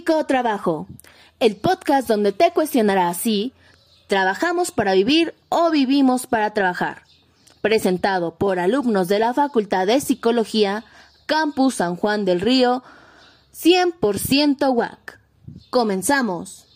Psicotrabajo, el podcast donde te cuestionará si trabajamos para vivir o vivimos para trabajar. Presentado por alumnos de la Facultad de Psicología, Campus San Juan del Río, 100% WAC. Comenzamos.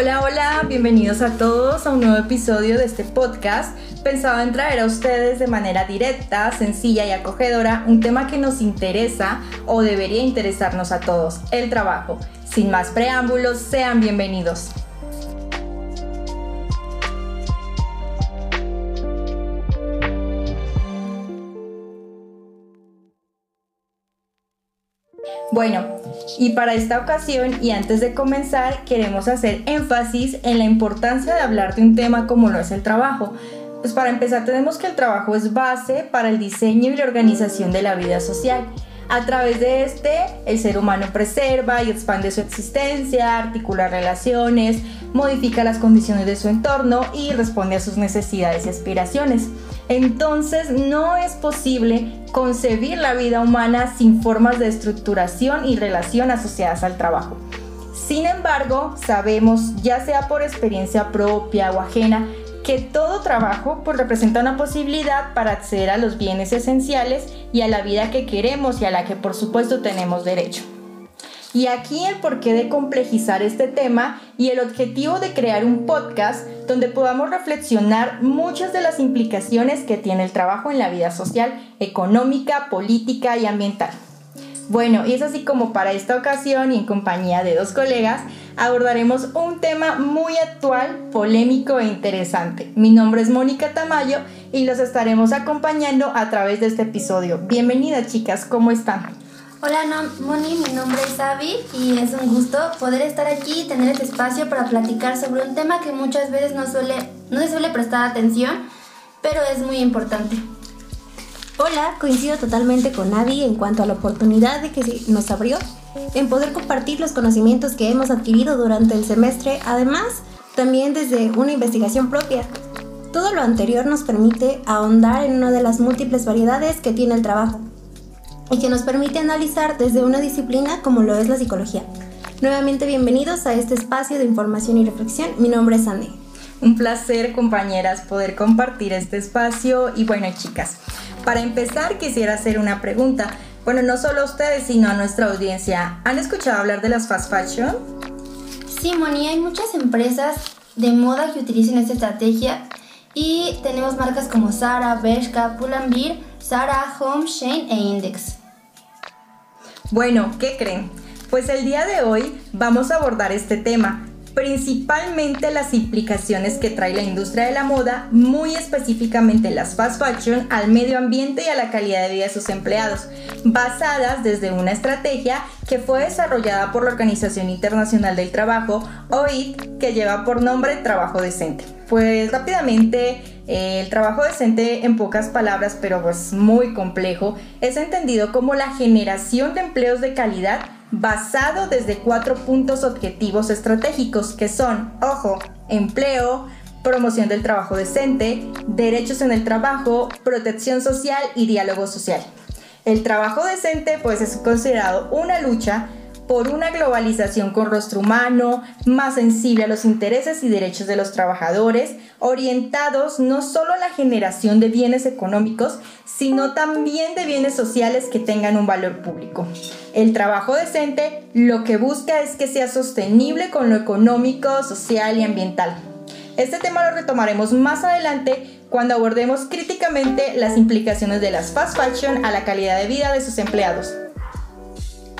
Hola, hola, bienvenidos a todos a un nuevo episodio de este podcast pensado en traer a ustedes de manera directa, sencilla y acogedora un tema que nos interesa o debería interesarnos a todos, el trabajo. Sin más preámbulos, sean bienvenidos. Bueno, y para esta ocasión y antes de comenzar queremos hacer énfasis en la importancia de hablar de un tema como lo es el trabajo. Pues para empezar tenemos que el trabajo es base para el diseño y la organización de la vida social. A través de este, el ser humano preserva y expande su existencia, articula relaciones, modifica las condiciones de su entorno y responde a sus necesidades y aspiraciones. Entonces no es posible concebir la vida humana sin formas de estructuración y relación asociadas al trabajo. Sin embargo, sabemos, ya sea por experiencia propia o ajena, que todo trabajo pues, representa una posibilidad para acceder a los bienes esenciales y a la vida que queremos y a la que por supuesto tenemos derecho. Y aquí el porqué de complejizar este tema y el objetivo de crear un podcast donde podamos reflexionar muchas de las implicaciones que tiene el trabajo en la vida social, económica, política y ambiental. Bueno, y es así como para esta ocasión y en compañía de dos colegas abordaremos un tema muy actual, polémico e interesante. Mi nombre es Mónica Tamayo y los estaremos acompañando a través de este episodio. Bienvenidas chicas, ¿cómo están? Hola Moni, mi nombre es Avi y es un gusto poder estar aquí y tener este espacio para platicar sobre un tema que muchas veces no, suele, no se suele prestar atención, pero es muy importante. Hola, coincido totalmente con Avi en cuanto a la oportunidad de que nos abrió en poder compartir los conocimientos que hemos adquirido durante el semestre, además también desde una investigación propia. Todo lo anterior nos permite ahondar en una de las múltiples variedades que tiene el trabajo y que nos permite analizar desde una disciplina como lo es la psicología. Nuevamente bienvenidos a este espacio de información y reflexión. Mi nombre es Anne. Un placer, compañeras, poder compartir este espacio. Y bueno, chicas, para empezar quisiera hacer una pregunta. Bueno, no solo a ustedes, sino a nuestra audiencia. ¿Han escuchado hablar de las fast fashion? Sí, Moni, hay muchas empresas de moda que utilizan esta estrategia y tenemos marcas como Zara, Bershka, Pull&Bear, Zara, Home, Shane e Index. Bueno, ¿qué creen? Pues el día de hoy vamos a abordar este tema, principalmente las implicaciones que trae la industria de la moda, muy específicamente las fast fashion, al medio ambiente y a la calidad de vida de sus empleados, basadas desde una estrategia que fue desarrollada por la Organización Internacional del Trabajo, OIT, que lleva por nombre Trabajo Decente. Pues rápidamente, el trabajo decente en pocas palabras, pero pues muy complejo, es entendido como la generación de empleos de calidad basado desde cuatro puntos objetivos estratégicos que son, ojo, empleo, promoción del trabajo decente, derechos en el trabajo, protección social y diálogo social. El trabajo decente pues es considerado una lucha por una globalización con rostro humano, más sensible a los intereses y derechos de los trabajadores, orientados no solo a la generación de bienes económicos, sino también de bienes sociales que tengan un valor público. El trabajo decente lo que busca es que sea sostenible con lo económico, social y ambiental. Este tema lo retomaremos más adelante cuando abordemos críticamente las implicaciones de las fast fashion a la calidad de vida de sus empleados.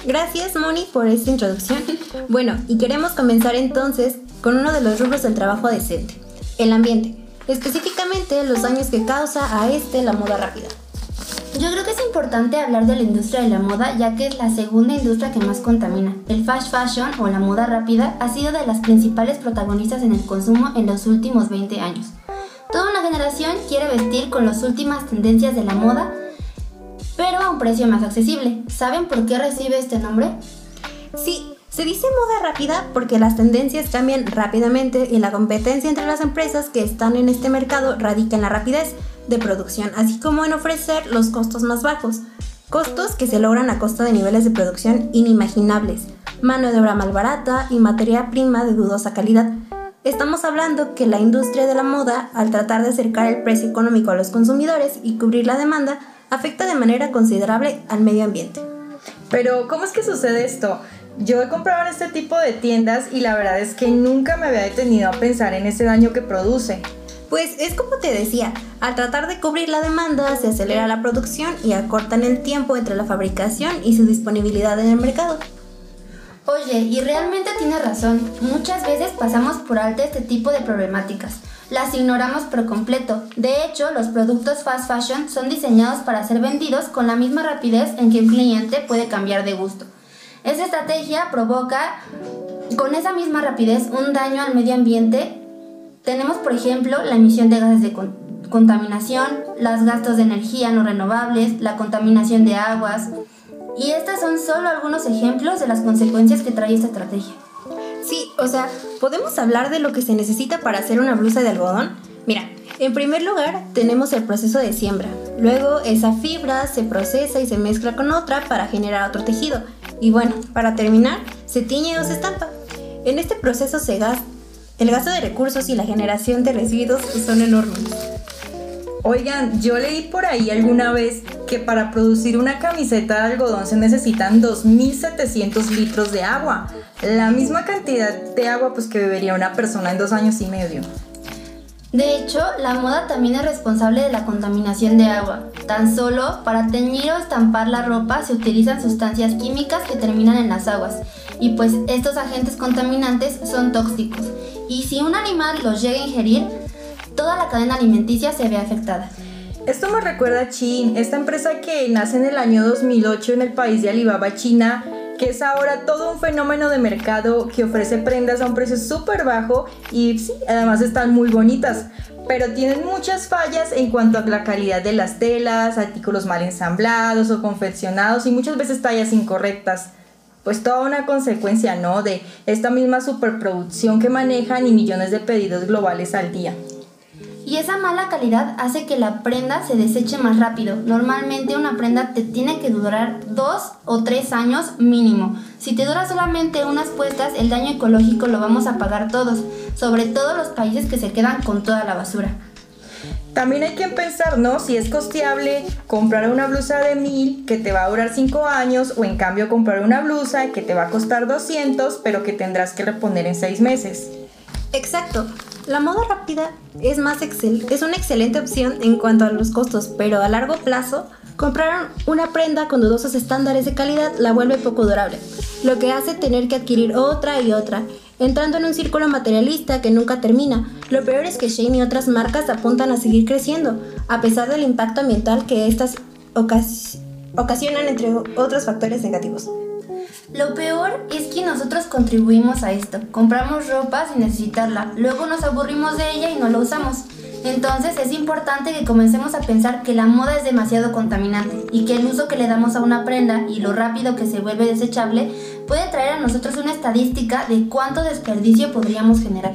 Gracias Moni por esta introducción. Bueno, y queremos comenzar entonces con uno de los rubros del trabajo decente, el ambiente, específicamente los daños que causa a este la moda rápida. Yo creo que es importante hablar de la industria de la moda ya que es la segunda industria que más contamina. El fast fashion o la moda rápida ha sido de las principales protagonistas en el consumo en los últimos 20 años. Toda una generación quiere vestir con las últimas tendencias de la moda, pero a un precio más accesible. ¿Saben por qué recibe este nombre? Sí, se dice moda rápida porque las tendencias cambian rápidamente y la competencia entre las empresas que están en este mercado radica en la rapidez de producción, así como en ofrecer los costos más bajos. Costos que se logran a costa de niveles de producción inimaginables, mano de obra mal barata y materia prima de dudosa calidad. Estamos hablando que la industria de la moda, al tratar de acercar el precio económico a los consumidores y cubrir la demanda, afecta de manera considerable al medio ambiente. Pero, ¿cómo es que sucede esto? Yo he comprado en este tipo de tiendas y la verdad es que nunca me había detenido a pensar en ese daño que produce. Pues es como te decía, al tratar de cubrir la demanda se acelera la producción y acortan el tiempo entre la fabricación y su disponibilidad en el mercado. Oye, y realmente tiene razón. Muchas veces pasamos por alto este tipo de problemáticas. Las ignoramos por completo. De hecho, los productos fast fashion son diseñados para ser vendidos con la misma rapidez en que un cliente puede cambiar de gusto. Esa estrategia provoca con esa misma rapidez un daño al medio ambiente. Tenemos, por ejemplo, la emisión de gases de contaminación, los gastos de energía no renovables, la contaminación de aguas, y estos son solo algunos ejemplos de las consecuencias que trae esta estrategia. Sí, o sea, ¿podemos hablar de lo que se necesita para hacer una blusa de algodón? Mira, en primer lugar tenemos el proceso de siembra. Luego esa fibra se procesa y se mezcla con otra para generar otro tejido. Y bueno, para terminar, se tiñe o se estampa. En este proceso se gasta. El gasto de recursos y la generación de residuos son enormes. Oigan, yo leí por ahí alguna vez que para producir una camiseta de algodón se necesitan 2.700 litros de agua. La misma cantidad de agua pues que bebería una persona en dos años y medio. De hecho, la moda también es responsable de la contaminación de agua. Tan solo para teñir o estampar la ropa se utilizan sustancias químicas que terminan en las aguas. Y pues estos agentes contaminantes son tóxicos. Y si un animal los llega a ingerir, toda la cadena alimenticia se ve afectada. Esto me recuerda a Chin, esta empresa que nace en el año 2008 en el país de Alibaba, China, que es ahora todo un fenómeno de mercado que ofrece prendas a un precio súper bajo y sí, además están muy bonitas, pero tienen muchas fallas en cuanto a la calidad de las telas, artículos mal ensamblados o confeccionados y muchas veces tallas incorrectas. Pues toda una consecuencia, ¿no? De esta misma superproducción que manejan y millones de pedidos globales al día y esa mala calidad hace que la prenda se deseche más rápido. Normalmente una prenda te tiene que durar dos o tres años mínimo. Si te dura solamente unas puestas, el daño ecológico lo vamos a pagar todos, sobre todo los países que se quedan con toda la basura. También hay que pensar, ¿no? Si es costeable comprar una blusa de mil que te va a durar cinco años o en cambio comprar una blusa que te va a costar 200 pero que tendrás que reponer en seis meses. Exacto. La moda rápida es, más excel es una excelente opción en cuanto a los costos, pero a largo plazo, comprar una prenda con dudosos estándares de calidad la vuelve poco durable, lo que hace tener que adquirir otra y otra, entrando en un círculo materialista que nunca termina. Lo peor es que Shane y otras marcas apuntan a seguir creciendo, a pesar del impacto ambiental que estas ocasionan entre otros factores negativos. Lo peor es que nosotros contribuimos a esto. Compramos ropa sin necesitarla, luego nos aburrimos de ella y no la usamos. Entonces es importante que comencemos a pensar que la moda es demasiado contaminante y que el uso que le damos a una prenda y lo rápido que se vuelve desechable puede traer a nosotros una estadística de cuánto desperdicio podríamos generar.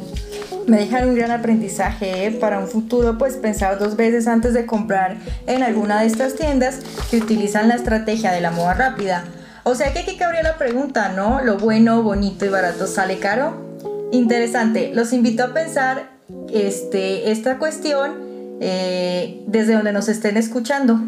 Me dejan un gran aprendizaje ¿eh? para un futuro, pues pensar dos veces antes de comprar en alguna de estas tiendas que utilizan la estrategia de la moda rápida o sea que aquí cabría la pregunta, ¿no? ¿Lo bueno, bonito y barato sale caro? Interesante, los invito a pensar este, esta cuestión eh, desde donde nos estén escuchando.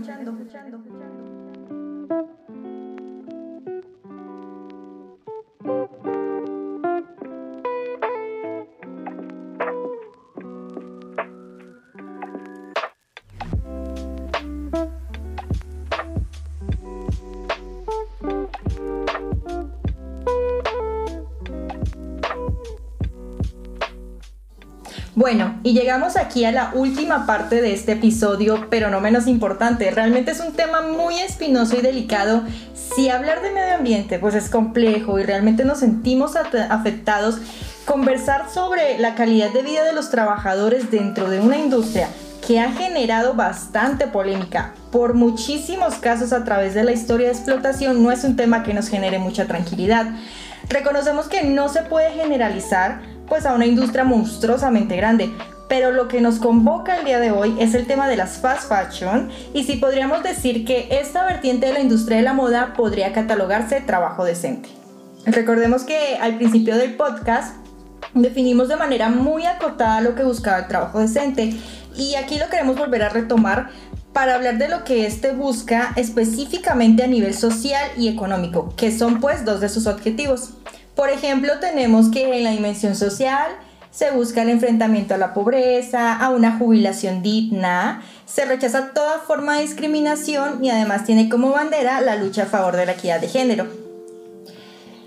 Y llegamos aquí a la última parte de este episodio, pero no menos importante. Realmente es un tema muy espinoso y delicado. Si hablar de medio ambiente pues es complejo y realmente nos sentimos afectados, conversar sobre la calidad de vida de los trabajadores dentro de una industria que ha generado bastante polémica por muchísimos casos a través de la historia de explotación no es un tema que nos genere mucha tranquilidad. Reconocemos que no se puede generalizar pues a una industria monstruosamente grande, pero lo que nos convoca el día de hoy es el tema de las fast fashion y si podríamos decir que esta vertiente de la industria de la moda podría catalogarse trabajo decente. Recordemos que al principio del podcast definimos de manera muy acotada lo que buscaba el trabajo decente y aquí lo queremos volver a retomar para hablar de lo que éste busca específicamente a nivel social y económico, que son pues dos de sus objetivos. Por ejemplo, tenemos que en la dimensión social se busca el enfrentamiento a la pobreza, a una jubilación digna, se rechaza toda forma de discriminación y además tiene como bandera la lucha a favor de la equidad de género.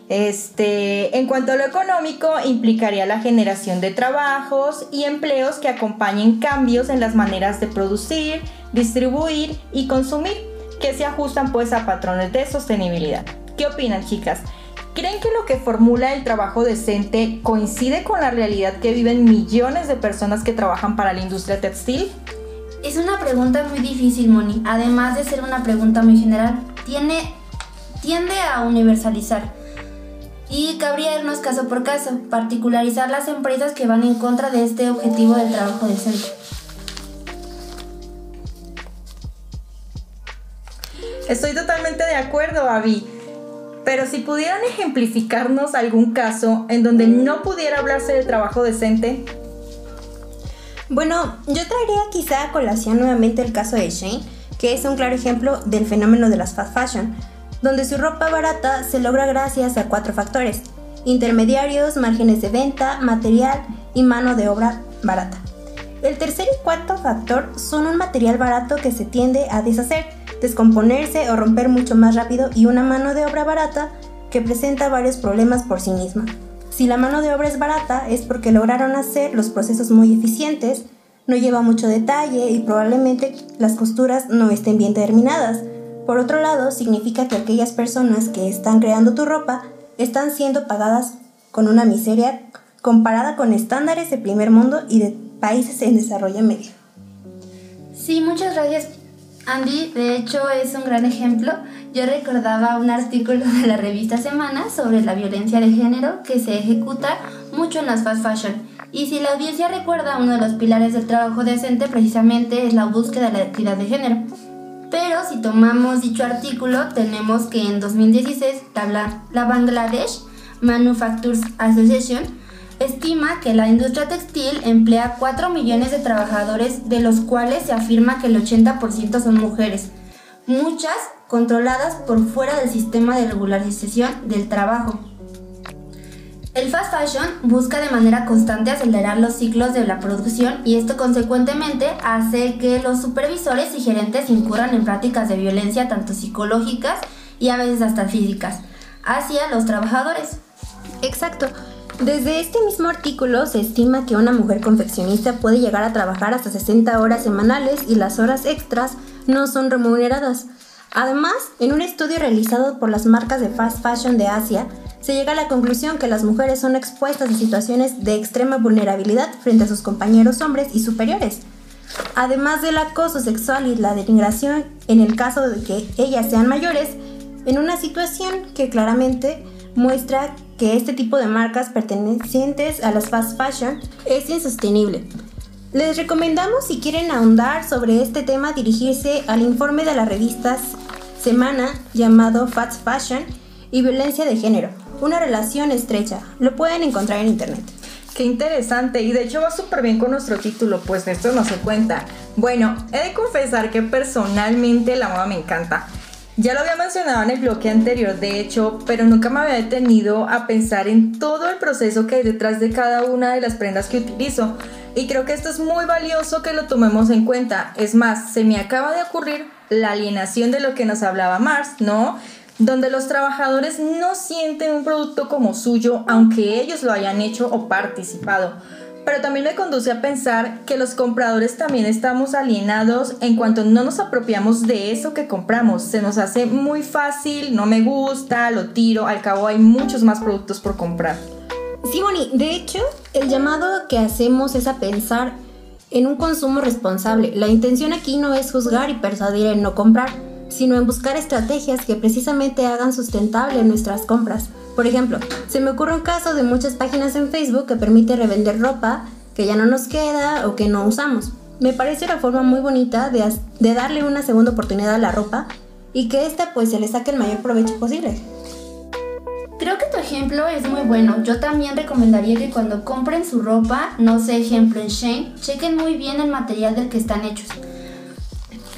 Este, en cuanto a lo económico, implicaría la generación de trabajos y empleos que acompañen cambios en las maneras de producir, distribuir y consumir, que se ajustan pues a patrones de sostenibilidad. ¿Qué opinan chicas? ¿Creen que lo que formula el trabajo decente coincide con la realidad que viven millones de personas que trabajan para la industria textil? Es una pregunta muy difícil, Moni. Además de ser una pregunta muy general, tiene, tiende a universalizar. Y cabría irnos caso por caso, particularizar las empresas que van en contra de este objetivo del trabajo decente. Estoy totalmente de acuerdo, Avi. Pero si pudieran ejemplificarnos algún caso en donde no pudiera hablarse de trabajo decente. Bueno, yo traería quizá a colación nuevamente el caso de Shane, que es un claro ejemplo del fenómeno de las fast fashion, donde su ropa barata se logra gracias a cuatro factores, intermediarios, márgenes de venta, material y mano de obra barata. El tercer y cuarto factor son un material barato que se tiende a deshacer, descomponerse o romper mucho más rápido y una mano de obra barata que presenta varios problemas por sí misma. Si la mano de obra es barata es porque lograron hacer los procesos muy eficientes, no lleva mucho detalle y probablemente las costuras no estén bien terminadas. Por otro lado, significa que aquellas personas que están creando tu ropa están siendo pagadas con una miseria comparada con estándares de primer mundo y de países en desarrollo medio. Sí, muchas gracias Andy, de hecho, es un gran ejemplo. Yo recordaba un artículo de la revista Semana sobre la violencia de género que se ejecuta mucho en las fast fashion. Y si la audiencia recuerda, uno de los pilares del trabajo decente precisamente es la búsqueda de la equidad de género. Pero si tomamos dicho artículo, tenemos que en 2016 la, la Bangladesh Manufacturers Association estima que la industria textil emplea 4 millones de trabajadores, de los cuales se afirma que el 80% son mujeres, muchas controladas por fuera del sistema de regularización del trabajo. El fast fashion busca de manera constante acelerar los ciclos de la producción y esto consecuentemente hace que los supervisores y gerentes incurran en prácticas de violencia tanto psicológicas y a veces hasta físicas hacia los trabajadores. Exacto. Desde este mismo artículo se estima que una mujer confeccionista puede llegar a trabajar hasta 60 horas semanales y las horas extras no son remuneradas. Además, en un estudio realizado por las marcas de fast fashion de Asia, se llega a la conclusión que las mujeres son expuestas a situaciones de extrema vulnerabilidad frente a sus compañeros hombres y superiores. Además del acoso sexual y la denigración en el caso de que ellas sean mayores, en una situación que claramente muestra que este tipo de marcas pertenecientes a las fast fashion es insostenible. Les recomendamos si quieren ahondar sobre este tema dirigirse al informe de la revista Semana llamado Fast Fashion y Violencia de Género, una relación estrecha. Lo pueden encontrar en internet. Qué interesante y de hecho va súper bien con nuestro título, pues esto no se cuenta. Bueno, he de confesar que personalmente la moda me encanta. Ya lo había mencionado en el bloque anterior, de hecho, pero nunca me había detenido a pensar en todo el proceso que hay detrás de cada una de las prendas que utilizo. Y creo que esto es muy valioso que lo tomemos en cuenta. Es más, se me acaba de ocurrir la alienación de lo que nos hablaba Mars, ¿no? Donde los trabajadores no sienten un producto como suyo, aunque ellos lo hayan hecho o participado. Pero también me conduce a pensar que los compradores también estamos alienados en cuanto no nos apropiamos de eso que compramos. Se nos hace muy fácil, no me gusta, lo tiro, al cabo hay muchos más productos por comprar. Sí, Bonnie, de hecho, el llamado que hacemos es a pensar en un consumo responsable. La intención aquí no es juzgar y persuadir en no comprar, sino en buscar estrategias que precisamente hagan sustentable nuestras compras. Por ejemplo, se me ocurre un caso de muchas páginas en Facebook que permite revender ropa que ya no nos queda o que no usamos. Me parece una forma muy bonita de, de darle una segunda oportunidad a la ropa y que ésta pues se le saque el mayor provecho posible. Creo que tu ejemplo es muy bueno. Yo también recomendaría que cuando compren su ropa, no sé, ejemplo en Shane, chequen muy bien el material del que están hechos.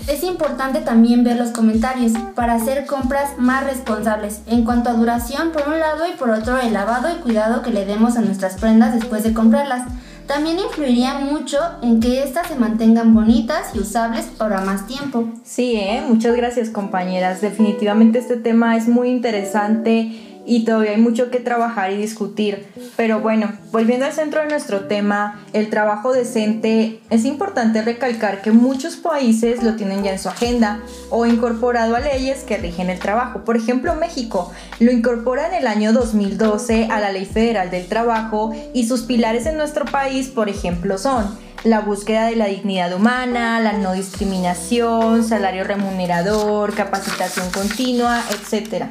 Es importante también ver los comentarios para hacer compras más responsables en cuanto a duración por un lado y por otro el lavado y cuidado que le demos a nuestras prendas después de comprarlas. También influiría mucho en que éstas se mantengan bonitas y usables para más tiempo. Sí, ¿eh? muchas gracias compañeras. Definitivamente este tema es muy interesante y todavía hay mucho que trabajar y discutir. Pero bueno, volviendo al centro de nuestro tema, el trabajo decente, es importante recalcar que muchos países lo tienen ya en su agenda o incorporado a leyes que rigen el trabajo. Por ejemplo, México lo incorpora en el año 2012 a la Ley Federal del Trabajo y sus pilares en nuestro país, por ejemplo, son la búsqueda de la dignidad humana, la no discriminación, salario remunerador, capacitación continua, etc.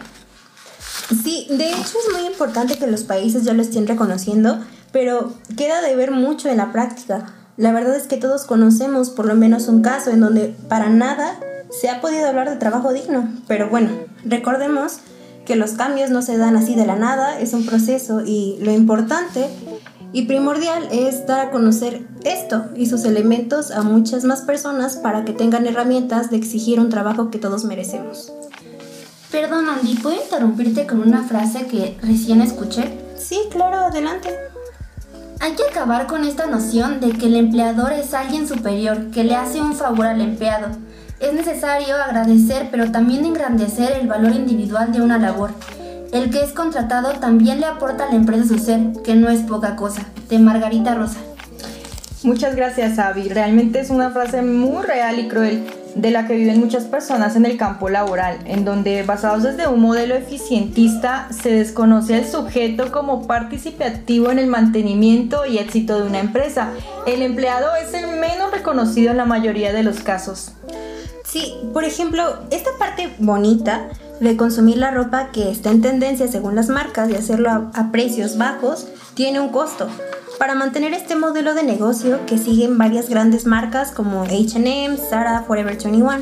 Sí, de hecho es muy importante que los países ya lo estén reconociendo, pero queda de ver mucho en la práctica. La verdad es que todos conocemos por lo menos un caso en donde para nada se ha podido hablar de trabajo digno. Pero bueno, recordemos que los cambios no se dan así de la nada, es un proceso y lo importante y primordial es dar a conocer esto y sus elementos a muchas más personas para que tengan herramientas de exigir un trabajo que todos merecemos. Perdón, Andy, ¿puedo interrumpirte con una frase que recién escuché? Sí, claro, adelante. Hay que acabar con esta noción de que el empleador es alguien superior, que le hace un favor al empleado. Es necesario agradecer, pero también engrandecer el valor individual de una labor. El que es contratado también le aporta a la empresa su ser, que no es poca cosa. De Margarita Rosa. Muchas gracias, Avi. Realmente es una frase muy real y cruel de la que viven muchas personas en el campo laboral, en donde basados desde un modelo eficientista se desconoce al sujeto como participativo en el mantenimiento y éxito de una empresa. El empleado es el menos reconocido en la mayoría de los casos. Sí, por ejemplo, esta parte bonita de consumir la ropa que está en tendencia según las marcas y hacerlo a, a precios bajos tiene un costo. Para mantener este modelo de negocio que siguen varias grandes marcas como HM, Zara, Forever 21,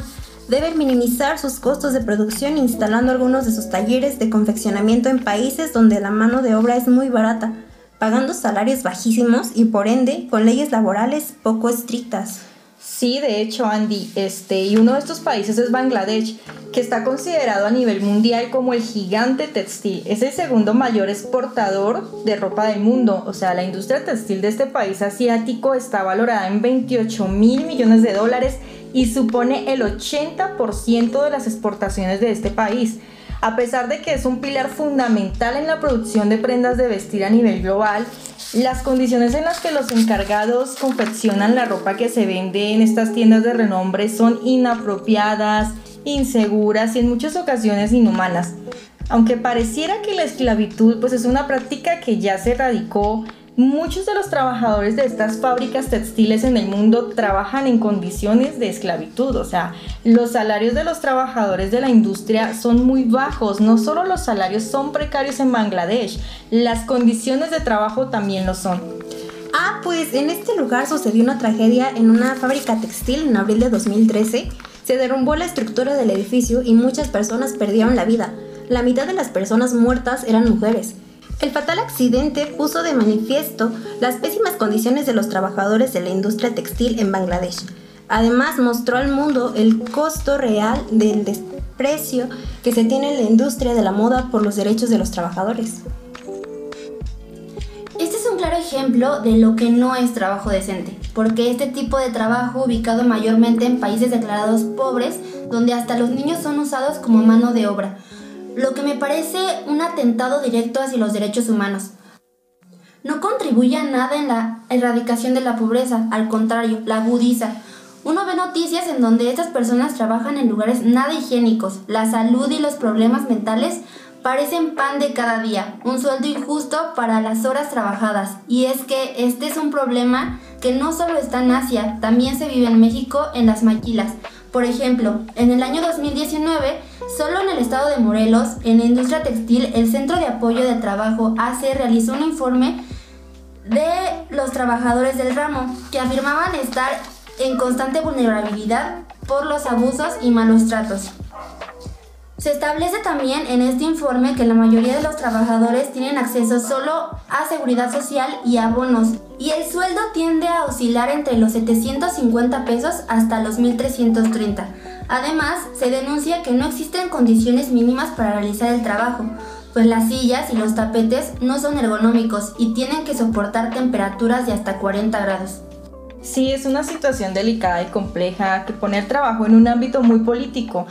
deben minimizar sus costos de producción instalando algunos de sus talleres de confeccionamiento en países donde la mano de obra es muy barata, pagando salarios bajísimos y por ende con leyes laborales poco estrictas. Sí, de hecho, Andy, este, y uno de estos países es Bangladesh, que está considerado a nivel mundial como el gigante textil. Es el segundo mayor exportador de ropa del mundo. O sea, la industria textil de este país asiático está valorada en 28 mil millones de dólares y supone el 80% de las exportaciones de este país. A pesar de que es un pilar fundamental en la producción de prendas de vestir a nivel global, las condiciones en las que los encargados confeccionan la ropa que se vende en estas tiendas de renombre son inapropiadas, inseguras y en muchas ocasiones inhumanas. Aunque pareciera que la esclavitud pues es una práctica que ya se radicó Muchos de los trabajadores de estas fábricas textiles en el mundo trabajan en condiciones de esclavitud, o sea, los salarios de los trabajadores de la industria son muy bajos, no solo los salarios son precarios en Bangladesh, las condiciones de trabajo también lo son. Ah, pues en este lugar sucedió una tragedia en una fábrica textil en abril de 2013. Se derrumbó la estructura del edificio y muchas personas perdieron la vida. La mitad de las personas muertas eran mujeres. El fatal accidente puso de manifiesto las pésimas condiciones de los trabajadores de la industria textil en Bangladesh. Además, mostró al mundo el costo real del desprecio que se tiene en la industria de la moda por los derechos de los trabajadores. Este es un claro ejemplo de lo que no es trabajo decente, porque este tipo de trabajo ubicado mayormente en países declarados pobres, donde hasta los niños son usados como mano de obra, lo que me parece un atentado directo hacia los derechos humanos. No con contribuye a nada en la erradicación de la pobreza, al contrario, la agudiza. Uno ve noticias en donde estas personas trabajan en lugares nada higiénicos. La salud y los problemas mentales parecen pan de cada día, un sueldo injusto para las horas trabajadas. Y es que este es un problema que no solo está en Asia, también se vive en México en las maquilas. Por ejemplo, en el año 2019, solo en el estado de Morelos, en la industria textil, el Centro de Apoyo de Trabajo AC realizó un informe de los trabajadores del ramo que afirmaban estar en constante vulnerabilidad por los abusos y malos tratos. Se establece también en este informe que la mayoría de los trabajadores tienen acceso solo a seguridad social y a bonos, y el sueldo tiende a oscilar entre los 750 pesos hasta los 1330. Además, se denuncia que no existen condiciones mínimas para realizar el trabajo, pues las sillas y los tapetes no son ergonómicos y tienen que soportar temperaturas de hasta 40 grados. Sí, es una situación delicada y compleja que pone el trabajo en un ámbito muy político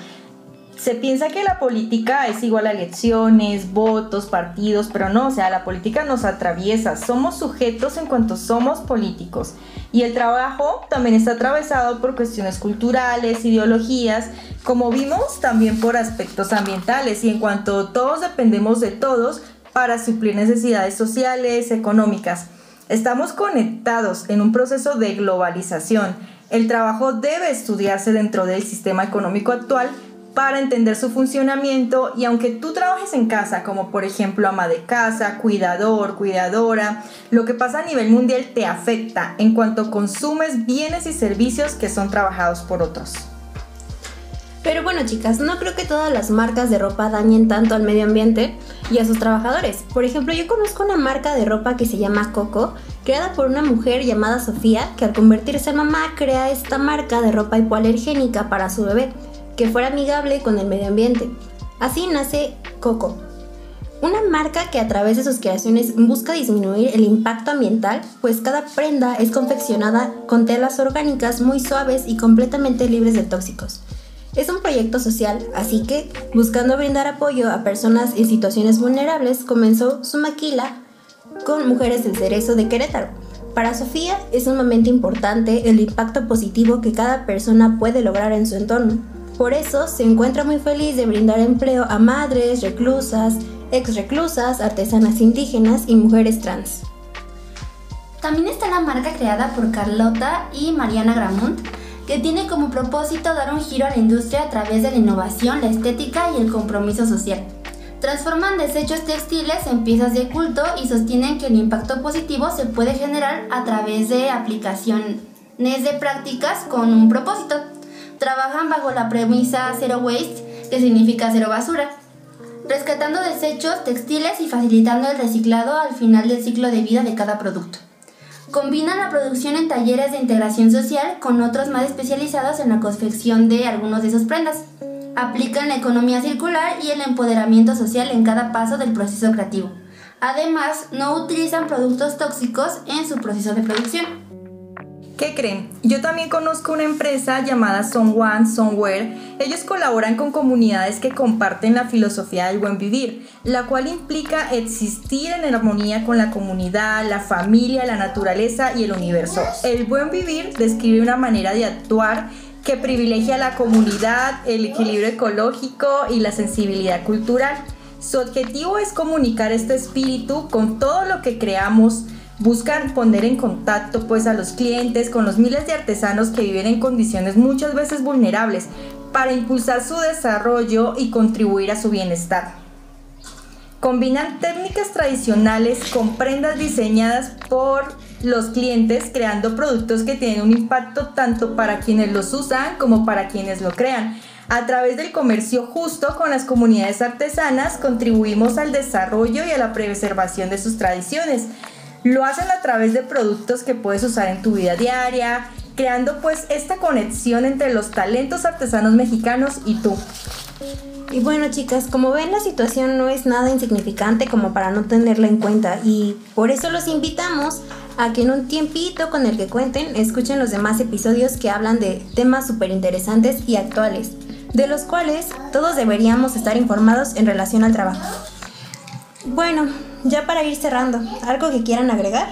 se piensa que la política es igual a elecciones, votos, partidos, pero no, o sea, la política nos atraviesa, somos sujetos en cuanto somos políticos. Y el trabajo también está atravesado por cuestiones culturales, ideologías, como vimos, también por aspectos ambientales. Y en cuanto todos dependemos de todos para suplir necesidades sociales, económicas, estamos conectados en un proceso de globalización. El trabajo debe estudiarse dentro del sistema económico actual para entender su funcionamiento y aunque tú trabajes en casa, como por ejemplo ama de casa, cuidador, cuidadora, lo que pasa a nivel mundial te afecta en cuanto consumes bienes y servicios que son trabajados por otros. Pero bueno chicas, no creo que todas las marcas de ropa dañen tanto al medio ambiente y a sus trabajadores. Por ejemplo, yo conozco una marca de ropa que se llama Coco, creada por una mujer llamada Sofía, que al convertirse en mamá crea esta marca de ropa hipoalergénica para su bebé que fuera amigable con el medio ambiente. Así nace Coco, una marca que a través de sus creaciones busca disminuir el impacto ambiental, pues cada prenda es confeccionada con telas orgánicas muy suaves y completamente libres de tóxicos. Es un proyecto social, así que, buscando brindar apoyo a personas en situaciones vulnerables, comenzó su maquila con Mujeres del Cerezo de Querétaro. Para Sofía es un momento importante el impacto positivo que cada persona puede lograr en su entorno, por eso se encuentra muy feliz de brindar empleo a madres, reclusas, ex reclusas, artesanas indígenas y mujeres trans. También está la marca creada por Carlota y Mariana Gramunt, que tiene como propósito dar un giro a la industria a través de la innovación, la estética y el compromiso social. Transforman desechos textiles en piezas de culto y sostienen que el impacto positivo se puede generar a través de aplicaciones de prácticas con un propósito trabajan bajo la premisa Zero Waste, que significa cero basura, rescatando desechos textiles y facilitando el reciclado al final del ciclo de vida de cada producto. Combinan la producción en talleres de integración social con otros más especializados en la confección de algunos de sus prendas. Aplican la economía circular y el empoderamiento social en cada paso del proceso creativo. Además, no utilizan productos tóxicos en su proceso de producción. ¿Qué creen? Yo también conozco una empresa llamada One Somewhere. Ellos colaboran con comunidades que comparten la filosofía del buen vivir, la cual implica existir en armonía con la comunidad, la familia, la naturaleza y el universo. El buen vivir describe una manera de actuar que privilegia la comunidad, el equilibrio ecológico y la sensibilidad cultural. Su objetivo es comunicar este espíritu con todo lo que creamos, buscan poner en contacto pues a los clientes con los miles de artesanos que viven en condiciones muchas veces vulnerables para impulsar su desarrollo y contribuir a su bienestar. Combinan técnicas tradicionales con prendas diseñadas por los clientes creando productos que tienen un impacto tanto para quienes los usan como para quienes lo crean. A través del comercio justo con las comunidades artesanas contribuimos al desarrollo y a la preservación de sus tradiciones. Lo hacen a través de productos que puedes usar en tu vida diaria, creando pues esta conexión entre los talentos artesanos mexicanos y tú. Y bueno chicas, como ven la situación no es nada insignificante como para no tenerla en cuenta y por eso los invitamos a que en un tiempito con el que cuenten escuchen los demás episodios que hablan de temas súper interesantes y actuales, de los cuales todos deberíamos estar informados en relación al trabajo. Bueno, ya para ir cerrando, ¿algo que quieran agregar?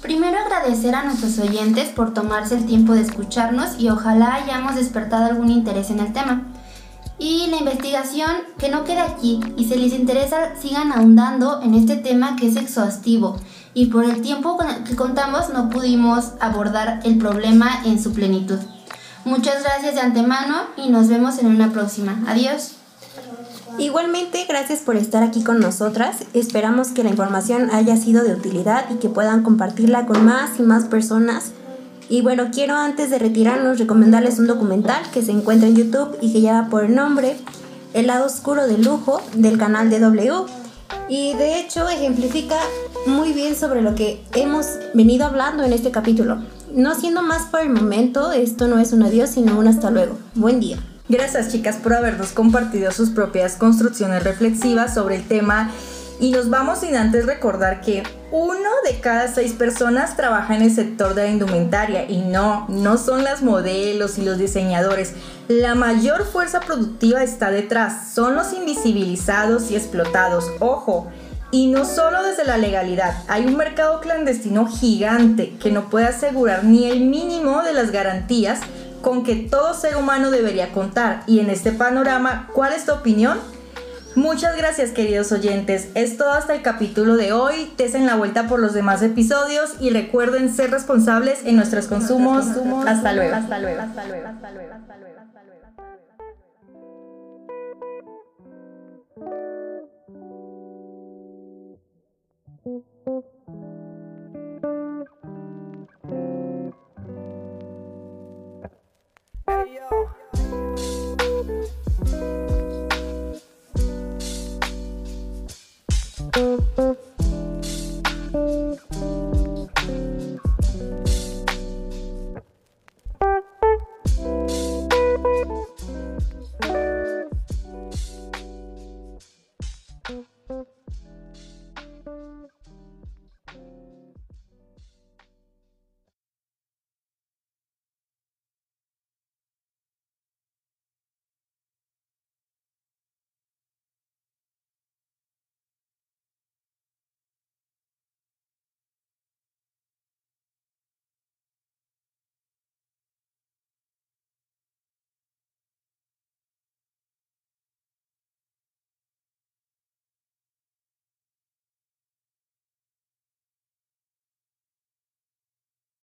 Primero agradecer a nuestros oyentes por tomarse el tiempo de escucharnos y ojalá hayamos despertado algún interés en el tema. Y la investigación que no quede aquí y si les interesa sigan ahondando en este tema que es exhaustivo y por el tiempo que contamos no pudimos abordar el problema en su plenitud. Muchas gracias de antemano y nos vemos en una próxima. Adiós. Igualmente, gracias por estar aquí con nosotras. Esperamos que la información haya sido de utilidad y que puedan compartirla con más y más personas. Y bueno, quiero antes de retirarnos recomendarles un documental que se encuentra en YouTube y que lleva por nombre El lado oscuro del lujo del canal de W. Y de hecho ejemplifica muy bien sobre lo que hemos venido hablando en este capítulo. No siendo más por el momento, esto no es un adiós, sino un hasta luego. Buen día. Gracias chicas por habernos compartido sus propias construcciones reflexivas sobre el tema y nos vamos sin antes recordar que uno de cada seis personas trabaja en el sector de la indumentaria y no, no son las modelos y los diseñadores. La mayor fuerza productiva está detrás, son los invisibilizados y explotados. Ojo, y no solo desde la legalidad, hay un mercado clandestino gigante que no puede asegurar ni el mínimo de las garantías con que todo ser humano debería contar. Y en este panorama, ¿cuál es tu opinión? Muchas gracias queridos oyentes, es todo hasta el capítulo de hoy, en la vuelta por los demás episodios y recuerden ser responsables en nuestros consumos. Hasta luego. Hasta luego. Hasta luego. Hasta luego. Hasta luego. Hasta luego.